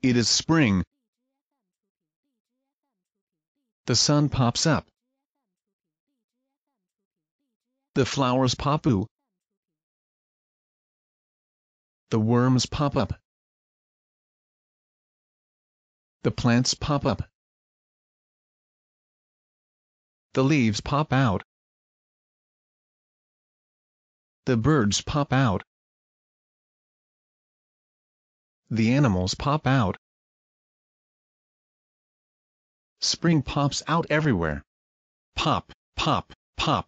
It is spring. The sun pops up. The flowers pop out. The worms pop up. The plants pop up. The leaves pop out. The birds pop out. The animals pop out. Spring pops out everywhere. Pop, pop, pop.